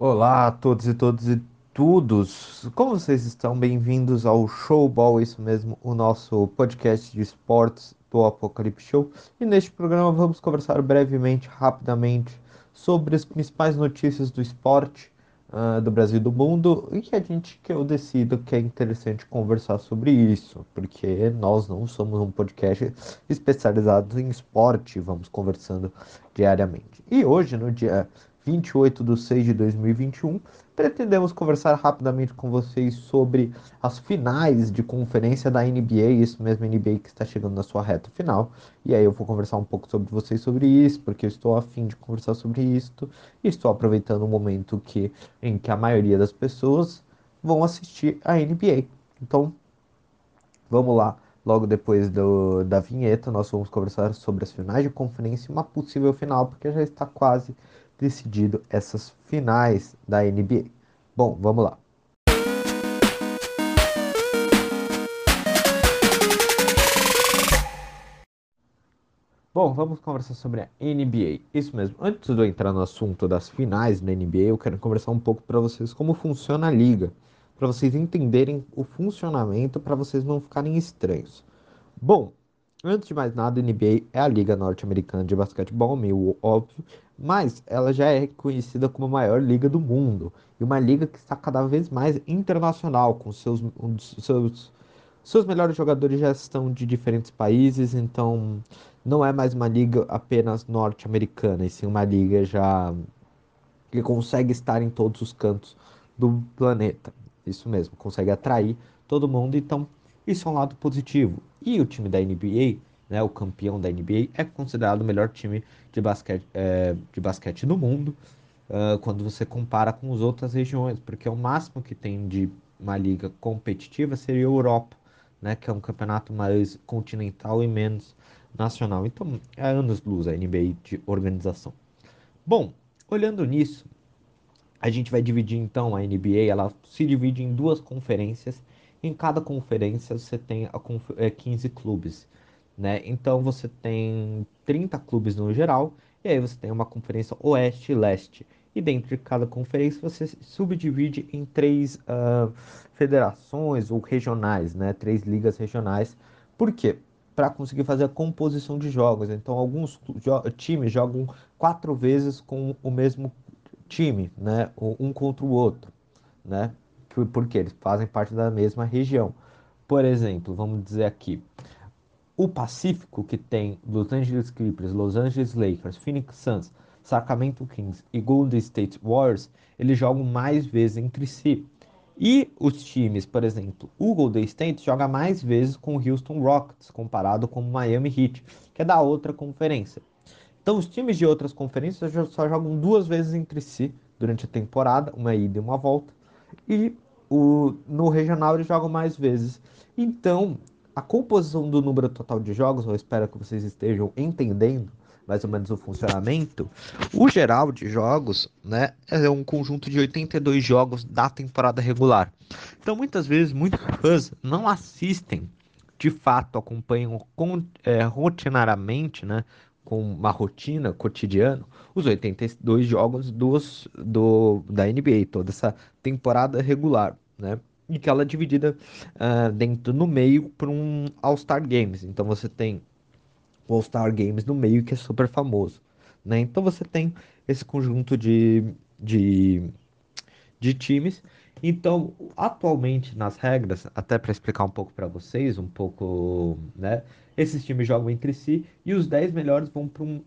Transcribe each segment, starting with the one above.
Olá a todos e todas e todos. Como vocês estão? Bem-vindos ao Showball, isso mesmo, o nosso podcast de esportes do Apocalipse Show. E neste programa vamos conversar brevemente, rapidamente, sobre as principais notícias do esporte uh, do Brasil e do mundo e que a gente que eu decido que é interessante conversar sobre isso, porque nós não somos um podcast especializado em esporte, vamos conversando diariamente. E hoje, no dia 28 de 6 de 2021, pretendemos conversar rapidamente com vocês sobre as finais de conferência da NBA, isso mesmo, NBA que está chegando na sua reta final. E aí eu vou conversar um pouco sobre vocês sobre isso, porque eu estou afim de conversar sobre isso e estou aproveitando o momento que, em que a maioria das pessoas vão assistir a NBA. Então, vamos lá. Logo depois do, da vinheta, nós vamos conversar sobre as finais de conferência e uma possível final, porque já está quase decidido essas finais da NBA. Bom, vamos lá. Bom, vamos conversar sobre a NBA. Isso mesmo. Antes de eu entrar no assunto das finais da NBA, eu quero conversar um pouco para vocês como funciona a liga, para vocês entenderem o funcionamento, para vocês não ficarem estranhos. Bom, antes de mais nada, a NBA é a liga norte-americana de basquetebol, meio óbvio, mas ela já é conhecida como a maior liga do mundo e uma liga que está cada vez mais internacional, com seus, um seus, seus melhores jogadores já estão de diferentes países, então não é mais uma liga apenas norte-americana, e sim uma liga já que consegue estar em todos os cantos do planeta. Isso mesmo, consegue atrair todo mundo, então isso é um lado positivo. E o time da NBA né, o campeão da NBA, é considerado o melhor time de basquete, é, de basquete do mundo uh, quando você compara com as outras regiões, porque o máximo que tem de uma liga competitiva seria a Europa, né, que é um campeonato mais continental e menos nacional. Então, é anos-luz a NBA de organização. Bom, olhando nisso, a gente vai dividir então a NBA, ela se divide em duas conferências. Em cada conferência você tem 15 é, clubes né? Então você tem 30 clubes no geral, e aí você tem uma conferência oeste e leste. E dentro de cada conferência você subdivide em três uh, federações ou regionais, né? Três ligas regionais. Por quê? Para conseguir fazer a composição de jogos. Então, alguns jo times jogam quatro vezes com o mesmo time, né? Um contra o outro, né? Porque eles fazem parte da mesma região. Por exemplo, vamos dizer aqui, o Pacífico, que tem Los Angeles Clippers, Los Angeles Lakers, Phoenix Suns, Sacramento Kings e Golden State Warriors, eles jogam mais vezes entre si. E os times, por exemplo, o Golden State joga mais vezes com o Houston Rockets, comparado com o Miami Heat, que é da outra conferência. Então, os times de outras conferências só jogam duas vezes entre si durante a temporada, uma ida e uma volta. E o, no regional eles jogam mais vezes. Então, a composição do número total de jogos, eu espero que vocês estejam entendendo mais ou menos o funcionamento. O geral de jogos, né, é um conjunto de 82 jogos da temporada regular. Então, muitas vezes, muitos fãs não assistem, de fato, acompanham com, é, rotinariamente, né, com uma rotina cotidiana, os 82 jogos dos, do, da NBA, toda essa temporada regular, né? e que ela é dividida uh, dentro no meio por um All-Star Games. Então você tem o All-Star Games no meio que é super famoso, né? Então você tem esse conjunto de, de, de times. Então, atualmente nas regras, até para explicar um pouco para vocês, um pouco, né? Esses times jogam entre si e os 10 melhores vão para um,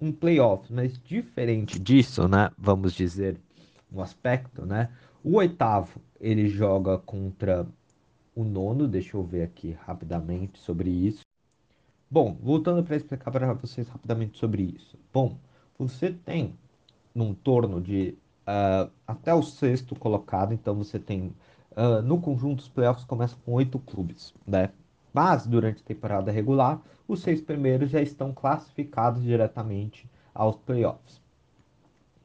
um playoff, mas diferente disso, né? Vamos dizer, um aspecto, né? O oitavo, ele joga contra o nono, deixa eu ver aqui rapidamente sobre isso. Bom, voltando para explicar para vocês rapidamente sobre isso. Bom, você tem num torno de uh, até o sexto colocado, então você tem uh, no conjunto os playoffs começam com oito clubes, né? Mas durante a temporada regular, os seis primeiros já estão classificados diretamente aos playoffs.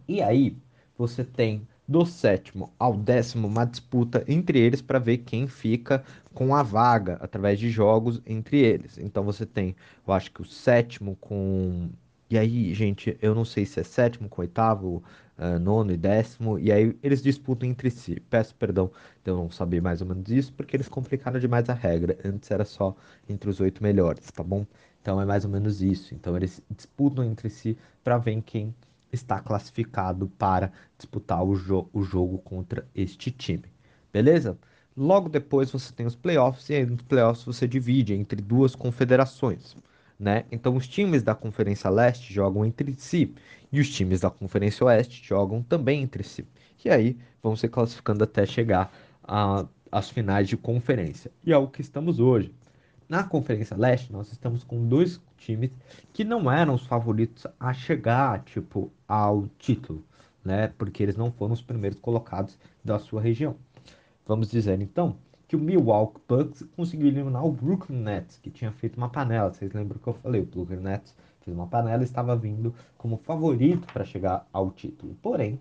E aí você tem do sétimo ao décimo, uma disputa entre eles para ver quem fica com a vaga através de jogos entre eles. Então você tem, eu acho que o sétimo com E aí, gente, eu não sei se é sétimo com oitavo, uh, nono e décimo, e aí eles disputam entre si. Peço perdão de eu não saber mais ou menos isso, porque eles complicaram demais a regra. Antes era só entre os oito melhores, tá bom? Então é mais ou menos isso. Então eles disputam entre si para ver quem está classificado para disputar o, jo o jogo contra este time. Beleza? Logo depois você tem os playoffs, e aí nos playoffs você divide entre duas confederações. Né? Então os times da Conferência Leste jogam entre si e os times da Conferência Oeste jogam também entre si. E aí vão se classificando até chegar às finais de conferência. E é o que estamos hoje. Na Conferência Leste, nós estamos com dois times que não eram os favoritos a chegar, tipo, ao título, né? Porque eles não foram os primeiros colocados da sua região. Vamos dizer, então, que o Milwaukee Bucks conseguiu eliminar o Brooklyn Nets, que tinha feito uma panela. Vocês lembram que eu falei? O Brooklyn Nets fez uma panela e estava vindo como favorito para chegar ao título. Porém,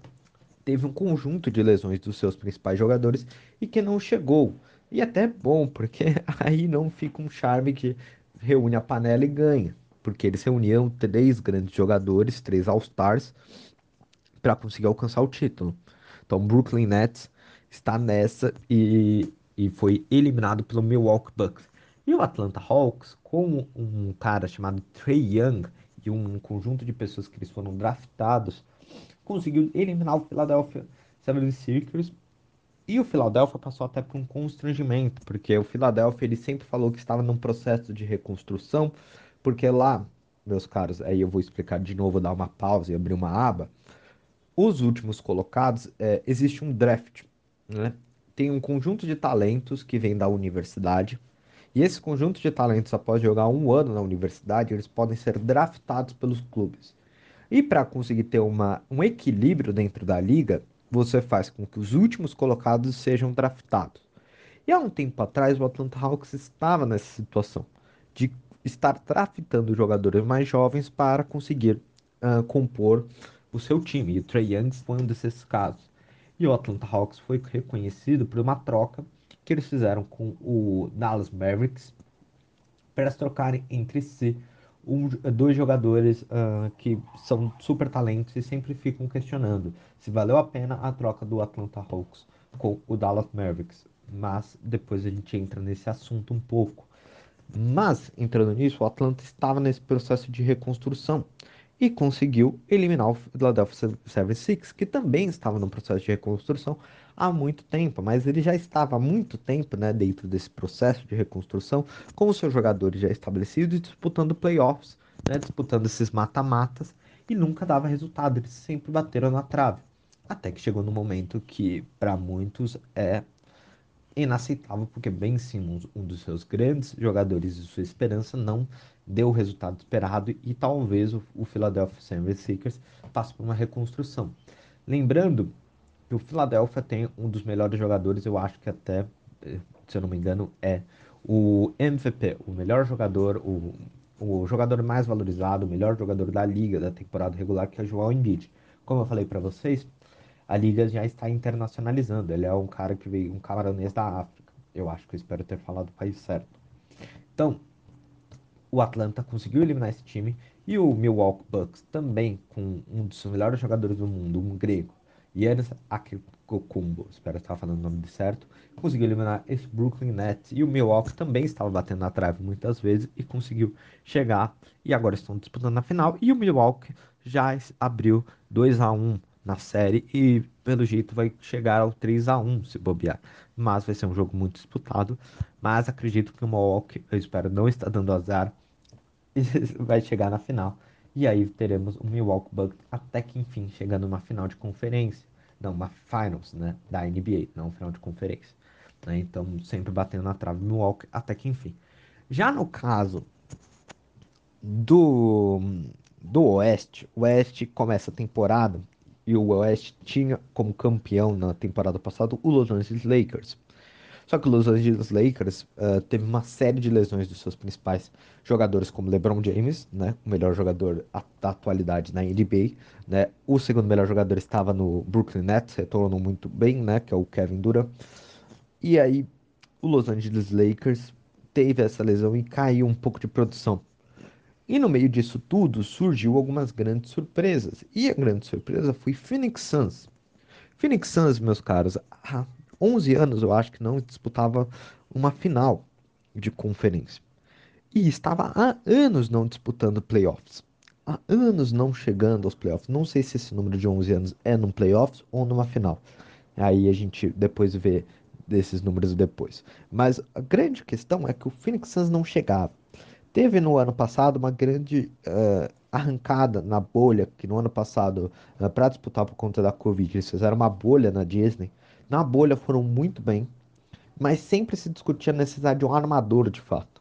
teve um conjunto de lesões dos seus principais jogadores e que não chegou. E até é bom, porque aí não fica um charme que reúne a panela e ganha. Porque eles reuniam três grandes jogadores, três All-Stars, para conseguir alcançar o título. Então, Brooklyn Nets está nessa e e foi eliminado pelo Milwaukee Bucks. E o Atlanta Hawks, com um cara chamado Trey Young e um conjunto de pessoas que eles foram draftados, conseguiu eliminar o Philadelphia 76ers e o Philadelphia passou até por um constrangimento, porque o Philadelphia ele sempre falou que estava num processo de reconstrução, porque lá, meus caros, aí eu vou explicar de novo, dar uma pausa e abrir uma aba. Os últimos colocados, é, existe um draft, né? Tem um conjunto de talentos que vem da universidade. E esse conjunto de talentos, após jogar um ano na universidade, eles podem ser draftados pelos clubes. E para conseguir ter uma, um equilíbrio dentro da liga, você faz com que os últimos colocados sejam draftados. E há um tempo atrás, o Atlanta Hawks estava nessa situação de estar draftando jogadores mais jovens para conseguir uh, compor o seu time. E o Trey Young foi um desses casos. E o Atlanta Hawks foi reconhecido por uma troca que eles fizeram com o Dallas Mavericks para trocarem entre si um, dois jogadores uh, que são super talentos e sempre ficam questionando se valeu a pena a troca do Atlanta Hawks com o Dallas Mavericks. Mas depois a gente entra nesse assunto um pouco. Mas, entrando nisso, o Atlanta estava nesse processo de reconstrução e conseguiu eliminar o Philadelphia 76, que também estava no processo de reconstrução há muito tempo, mas ele já estava há muito tempo né, dentro desse processo de reconstrução, com os seus jogadores já estabelecidos e disputando playoffs, né, disputando esses mata-matas, e nunca dava resultado, eles sempre bateram na trave. Até que chegou no momento que, para muitos, é inaceitável, porque Ben Simmons, um dos seus grandes jogadores e sua esperança, não deu o resultado esperado e talvez o, o Philadelphia 76ers passe por uma reconstrução. Lembrando que o Philadelphia tem um dos melhores jogadores, eu acho que até, eh, se eu não me engano, é o MVP, o melhor jogador, o, o jogador mais valorizado, o melhor jogador da liga da temporada regular, que é o João Embiid. Como eu falei para vocês, a liga já está internacionalizando. Ele é um cara que veio, um camaronês da África. Eu acho que eu espero ter falado o país certo. Então, o Atlanta conseguiu eliminar esse time e o Milwaukee Bucks também com um dos melhores jogadores do mundo, um grego, Yannis Antetokounmpo, espero estar falando o nome certo, conseguiu eliminar esse Brooklyn Nets e o Milwaukee também estava batendo na trave muitas vezes e conseguiu chegar e agora estão disputando na final e o Milwaukee já abriu 2 a 1 na série e pelo jeito vai chegar ao 3 a 1 se bobear. Mas vai ser um jogo muito disputado. Mas acredito que o Milwaukee, eu espero, não está dando azar vai chegar na final. E aí teremos o Milwaukee Bucks até que enfim chegando numa final de conferência. Não, uma finals, né? Da NBA, não final de conferência. Né? Então sempre batendo na trave Milwaukee até que enfim. Já no caso do, do Oeste, o Oeste começa a temporada e o Oeste tinha como campeão na temporada passada o Los Angeles Lakers. Só que o Los Angeles Lakers uh, teve uma série de lesões dos seus principais jogadores, como LeBron James, né, o melhor jogador da atualidade na NBA, né, o segundo melhor jogador estava no Brooklyn Nets, retornou muito bem, né, que é o Kevin Durant. E aí o Los Angeles Lakers teve essa lesão e caiu um pouco de produção. E no meio disso tudo surgiu algumas grandes surpresas. E a grande surpresa foi Phoenix Suns. Phoenix Suns, meus caros, 11 anos eu acho que não disputava uma final de conferência. E estava há anos não disputando playoffs. Há anos não chegando aos playoffs. Não sei se esse número de 11 anos é num playoffs ou numa final. Aí a gente depois vê desses números depois. Mas a grande questão é que o Phoenix Suns não chegava. Teve no ano passado uma grande uh, arrancada na bolha, que no ano passado, uh, para disputar por conta da Covid, eles fizeram uma bolha na Disney. Na bolha foram muito bem, mas sempre se discutia a necessidade de um armador de fato.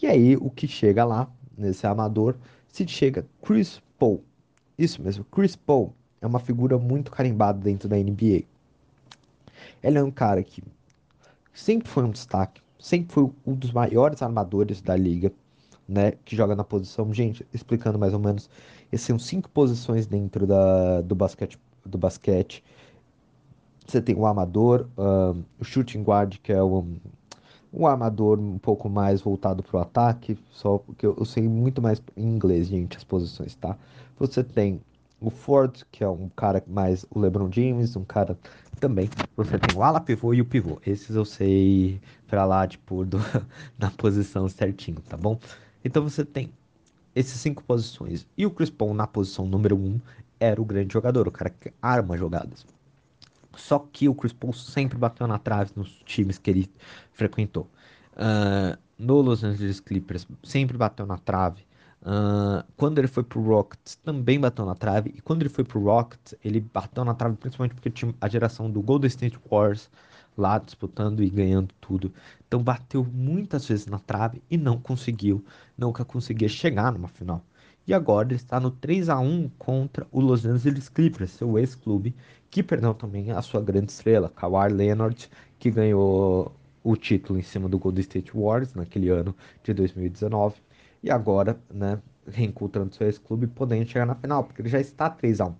E aí o que chega lá, nesse armador, se chega Chris Paul. Isso mesmo, Chris Paul é uma figura muito carimbada dentro da NBA. Ele é um cara que sempre foi um destaque, sempre foi um dos maiores armadores da liga, né? Que joga na posição. Gente, explicando mais ou menos, esses são cinco posições dentro da, do basquete. Do basquete. Você tem o armador, um, o shooting guard, que é um, um armador um pouco mais voltado para o ataque, só porque eu, eu sei muito mais em inglês, gente, as posições, tá? Você tem o Ford, que é um cara mais o LeBron James, um cara também. Você tem o ala pivô e o pivô. Esses eu sei pra lá, tipo, do, na posição certinho, tá bom? Então você tem esses cinco posições. E o Chris Paul na posição número um era o grande jogador, o cara que arma jogadas. Só que o Chris Paul sempre bateu na trave nos times que ele frequentou. Uh, no Los Angeles Clippers sempre bateu na trave. Uh, quando ele foi pro Rockets, também bateu na trave. E quando ele foi pro Rockets, ele bateu na trave principalmente porque tinha a geração do Golden State Warriors lá disputando e ganhando tudo. Então bateu muitas vezes na trave e não conseguiu, nunca conseguia chegar numa final. E agora está no 3 a 1 contra o Los Angeles Clippers, seu ex-clube, que perdeu também a sua grande estrela, Kawhi Leonard, que ganhou o título em cima do Golden State Warriors naquele ano de 2019 e agora, né, reencontrando seu ex-clube, podendo chegar na final, porque ele já está 3 a 1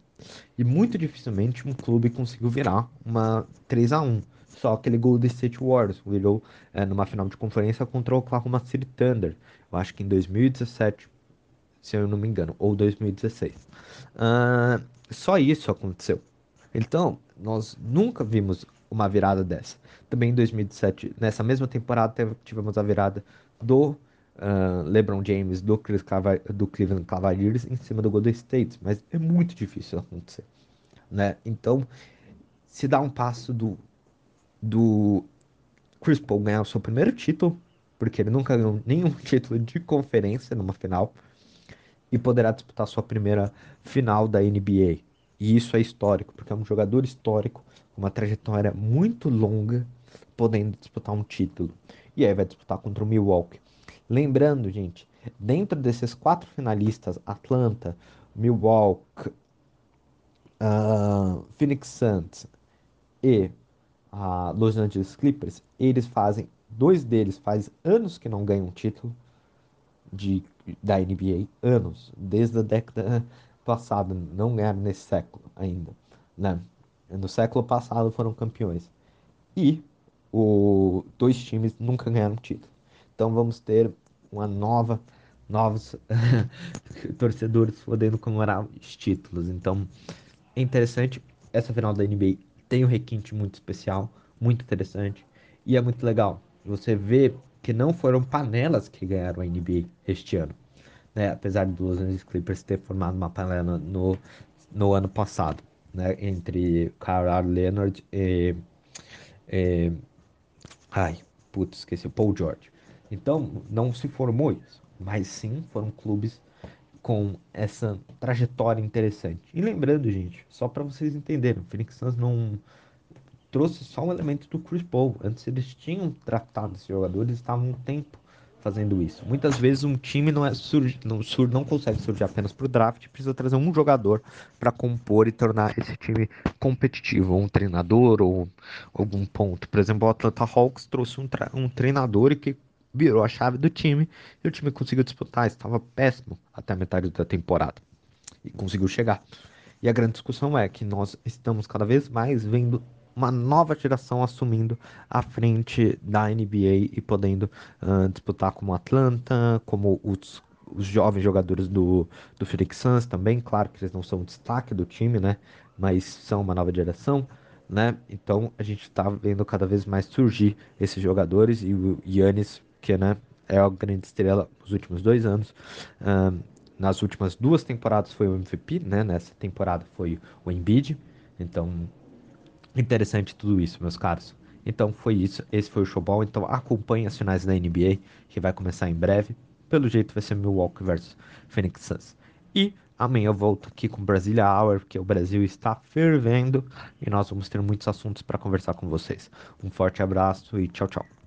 E muito dificilmente um clube conseguiu virar uma 3 a 1 Só aquele Golden State Warriors virou é, numa final de conferência contra o Oklahoma City Thunder. Eu acho que em 2017, se eu não me engano, ou 2016. Uh, só isso aconteceu. Então, nós nunca vimos uma virada dessa. Também em 2017, nessa mesma temporada, tivemos a virada do uh, LeBron James do, do Cleveland Cavaliers em cima do Golden State, mas é muito difícil acontecer, né? Então, se dá um passo do, do Chris Paul ganhar o seu primeiro título, porque ele nunca ganhou nenhum título de conferência numa final, e poderá disputar sua primeira final da NBA. E isso é histórico, porque é um jogador histórico, com uma trajetória muito longa, podendo disputar um título. E aí vai disputar contra o Milwaukee. Lembrando, gente, dentro desses quatro finalistas, Atlanta, Milwaukee, uh, Phoenix Suns e uh, Los Angeles Clippers, eles fazem, dois deles faz anos que não ganham título de, da NBA, anos, desde a década passada, não ganharam nesse século ainda, né? No século passado foram campeões. E o dois times nunca ganharam título. Então vamos ter uma nova, novos torcedores podendo comemorar os títulos. Então é interessante. Essa final da NBA tem um requinte muito especial, muito interessante e é muito legal. Você vê que não foram panelas que ganharam a NBA este ano. Né? Apesar do Los Angeles Clippers ter formado uma panela no, no ano passado, né? entre Kawhi Leonard e, e ai, putz, esqueci, Paul George. Então, não se formou isso, mas sim foram clubes com essa trajetória interessante. E lembrando, gente, só para vocês entenderem, o Phoenix Suns não trouxe só um elemento do Chris Paul. Antes eles tinham tratado esses jogadores, estavam um tempo fazendo isso. Muitas vezes um time não é não, sur, não consegue surgir apenas para o draft, precisa trazer um jogador para compor e tornar esse time competitivo, um treinador ou algum ponto. Por exemplo, o Atlanta Hawks trouxe um, um treinador que virou a chave do time e o time conseguiu disputar. Estava péssimo até a metade da temporada e conseguiu chegar. E a grande discussão é que nós estamos cada vez mais vendo uma nova geração assumindo a frente da NBA e podendo uh, disputar como Atlanta, como os os jovens jogadores do, do Phoenix Suns também, claro que eles não são o destaque do time, né? Mas são uma nova geração, né? Então a gente tá vendo cada vez mais surgir esses jogadores e o Yannis, que né, é a grande estrela nos últimos dois anos. Nas últimas duas temporadas foi o MVP, né? Nessa temporada foi o Embiid. Então, interessante tudo isso, meus caros. Então foi isso, esse foi o showball. Então acompanhe as finais da NBA, que vai começar em breve. Pelo jeito vai ser Milwaukee versus Phoenix Suns. E amanhã eu volto aqui com Brasília Hour, porque o Brasil está fervendo e nós vamos ter muitos assuntos para conversar com vocês. Um forte abraço e tchau, tchau.